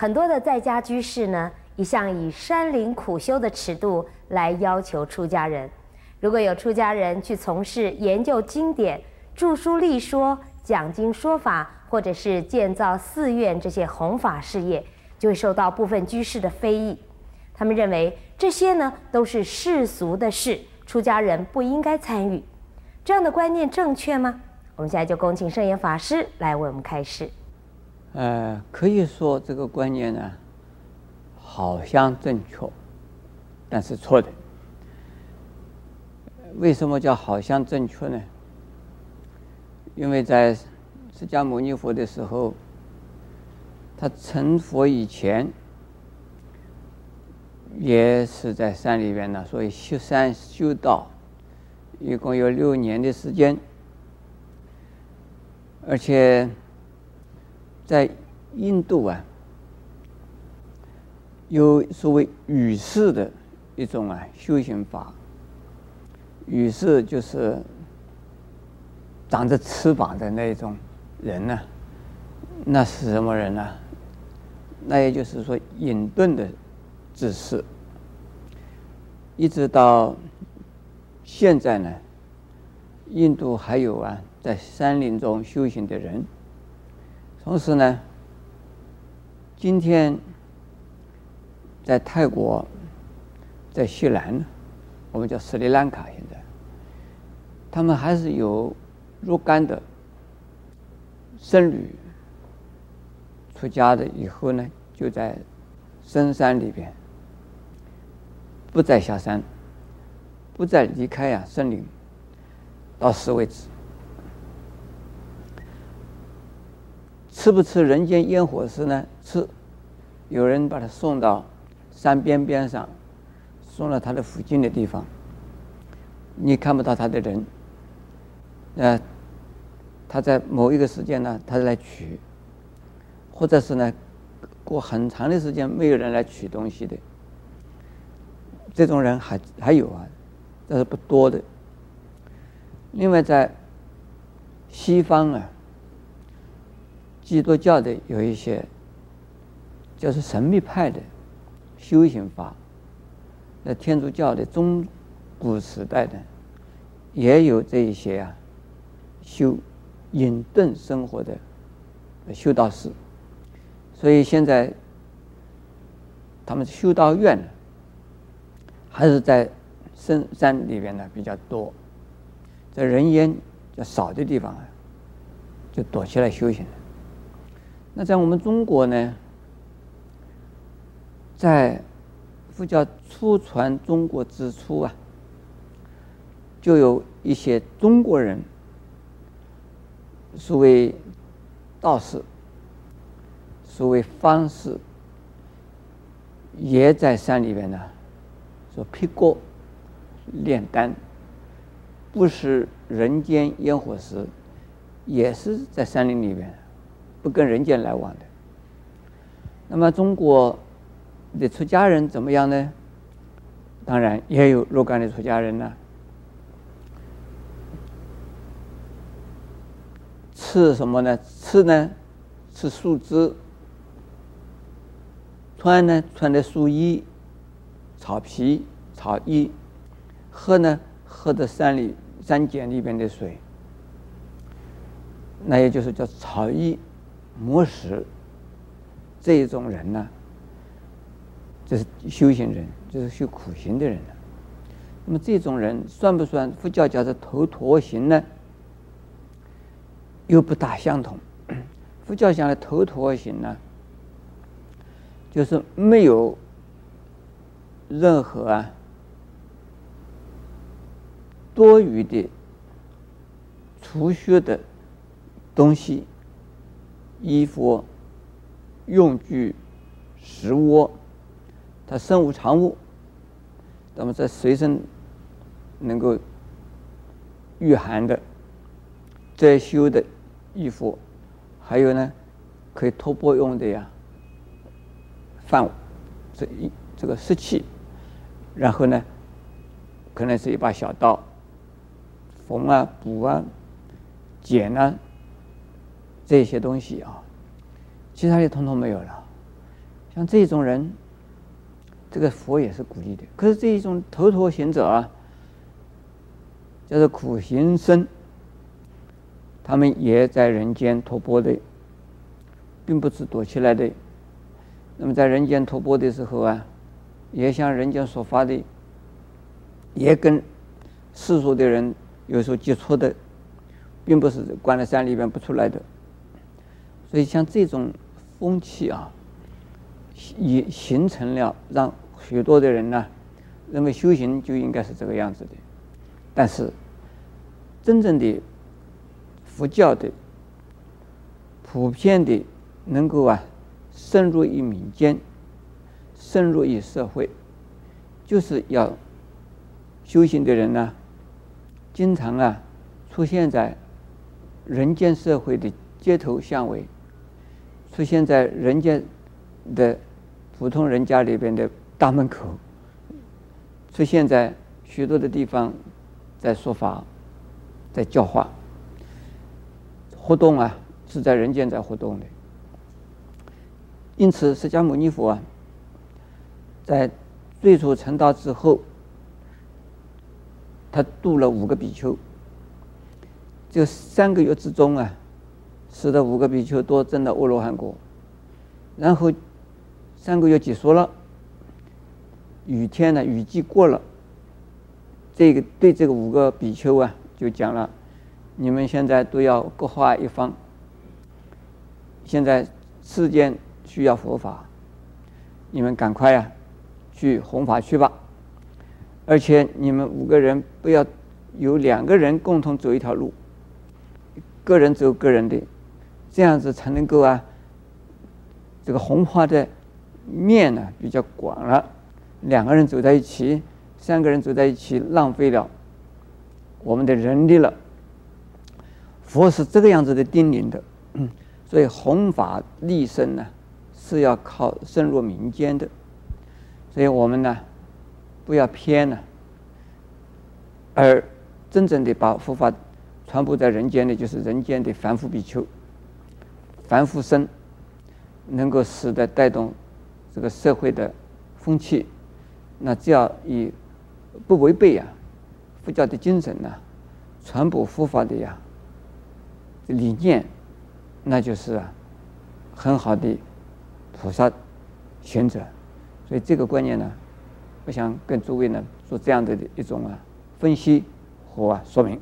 很多的在家居士呢，一向以山林苦修的尺度来要求出家人。如果有出家人去从事研究经典、著书立说、讲经说法，或者是建造寺院这些弘法事业，就会受到部分居士的非议。他们认为这些呢都是世俗的事，出家人不应该参与。这样的观念正确吗？我们现在就恭请圣严法师来为我们开示。呃，可以说这个观念呢，好像正确，但是错的。为什么叫好像正确呢？因为在释迦牟尼佛的时候，他成佛以前，也是在山里边呢，所以修山修道，一共有六年的时间，而且。在印度啊，有所谓羽士的一种啊修行法。羽士就是长着翅膀的那种人呢、那是什么人呢、那也就是说隐遁的姿势。一直到现在呢，印度还有啊，在山林中修行的人。同时呢，今天在泰国，在西南，我们叫斯里兰卡，现在他们还是有若干的僧侣出家的以后呢，就在深山里边，不再下山，不再离开啊森林，到死为止。吃不吃人间烟火食呢？吃，有人把他送到山边边上，送到他的附近的地方，你看不到他的人，呃，他在某一个时间呢，他来取，或者是呢，过很长的时间没有人来取东西的，这种人还还有啊，但是不多的。另外在西方啊。基督教的有一些，就是神秘派的修行法。那天主教的中古时代的也有这一些啊，修隐遁生活的修道士。所以现在他们修道院呢，还是在深山里边呢比较多，在人烟较少的地方啊，就躲起来修行。那在我们中国呢，在佛教初传中国之初啊，就有一些中国人，所谓道士，所谓方士，也在山里边呢，说辟谷、炼丹，不食人间烟火时，也是在山林里边。不跟人间来往的。那么中国的出家人怎么样呢？当然也有若干的出家人呢，吃什么呢？吃呢，吃树枝；穿呢，穿的树衣、草皮、草衣；喝呢，喝的山里山涧里边的水。那也就是叫草衣。魔石这一种人呢，这是修行人，就是修苦行的人。那么这种人算不算佛教叫做头陀行呢？又不大相同。佛教讲的头陀行呢，就是没有任何啊多余的储蓄的东西。衣服、用具、食物，他身无长物，那么在随身能够御寒的遮羞的衣服，还有呢，可以托钵用的呀，饭这一这个湿器，然后呢，可能是一把小刀，缝啊、补啊、剪啊。这些东西啊，其他的统统没有了，像这种人，这个佛也是鼓励的。可是这一种头陀行者啊，叫做苦行僧，他们也在人间托钵的，并不是躲起来的。那么在人间托钵的时候啊，也向人间说法的，也跟世俗的人有所接触的，并不是关在山里边不出来的。所以像这种风气啊。也形成了让许多的人呢认为修行就应该是这个样子的，但是真正的佛教的普遍的能够啊深入于民间、深入于社会，就是要修行的人呢经常啊出现在人间社会的街头巷尾，出现在人间的。普通人家里边的大门口，出现在许多的地方，在说法，在教化，活动啊，是在人间在活动的。因此，释迦牟尼佛啊，在最初成道之后，他度了五个比丘，这三个月之中啊，使得五个比丘都证了阿罗汉果，然后。三个月结束了，雨天呢，雨季过了，这个对这个五个比丘啊，就讲了，你们现在都要各化一方。现在世间需要佛法，你们赶快啊，去弘法去吧。而且你们五个人不要有两个人共同走一条路，个人走个人的，这样子才能够啊，这个弘法的。面呢比较广了，两个人走在一起，三个人走在一起，浪费了我们的人力了。佛是这个样子的叮咛的，所以弘法利生呢是要靠深入民间的，所以我们呢不要偏了，而真正的把佛法传播在人间的，就是人间的凡夫比丘、凡夫僧，能够使得带动。这个社会的风气，那只要以不违背呀佛教的精神呢，传播佛法的呀理念，那就是啊很好的菩萨选择。所以这个观念呢，我想跟诸位呢做这样的一种啊分析和啊说明。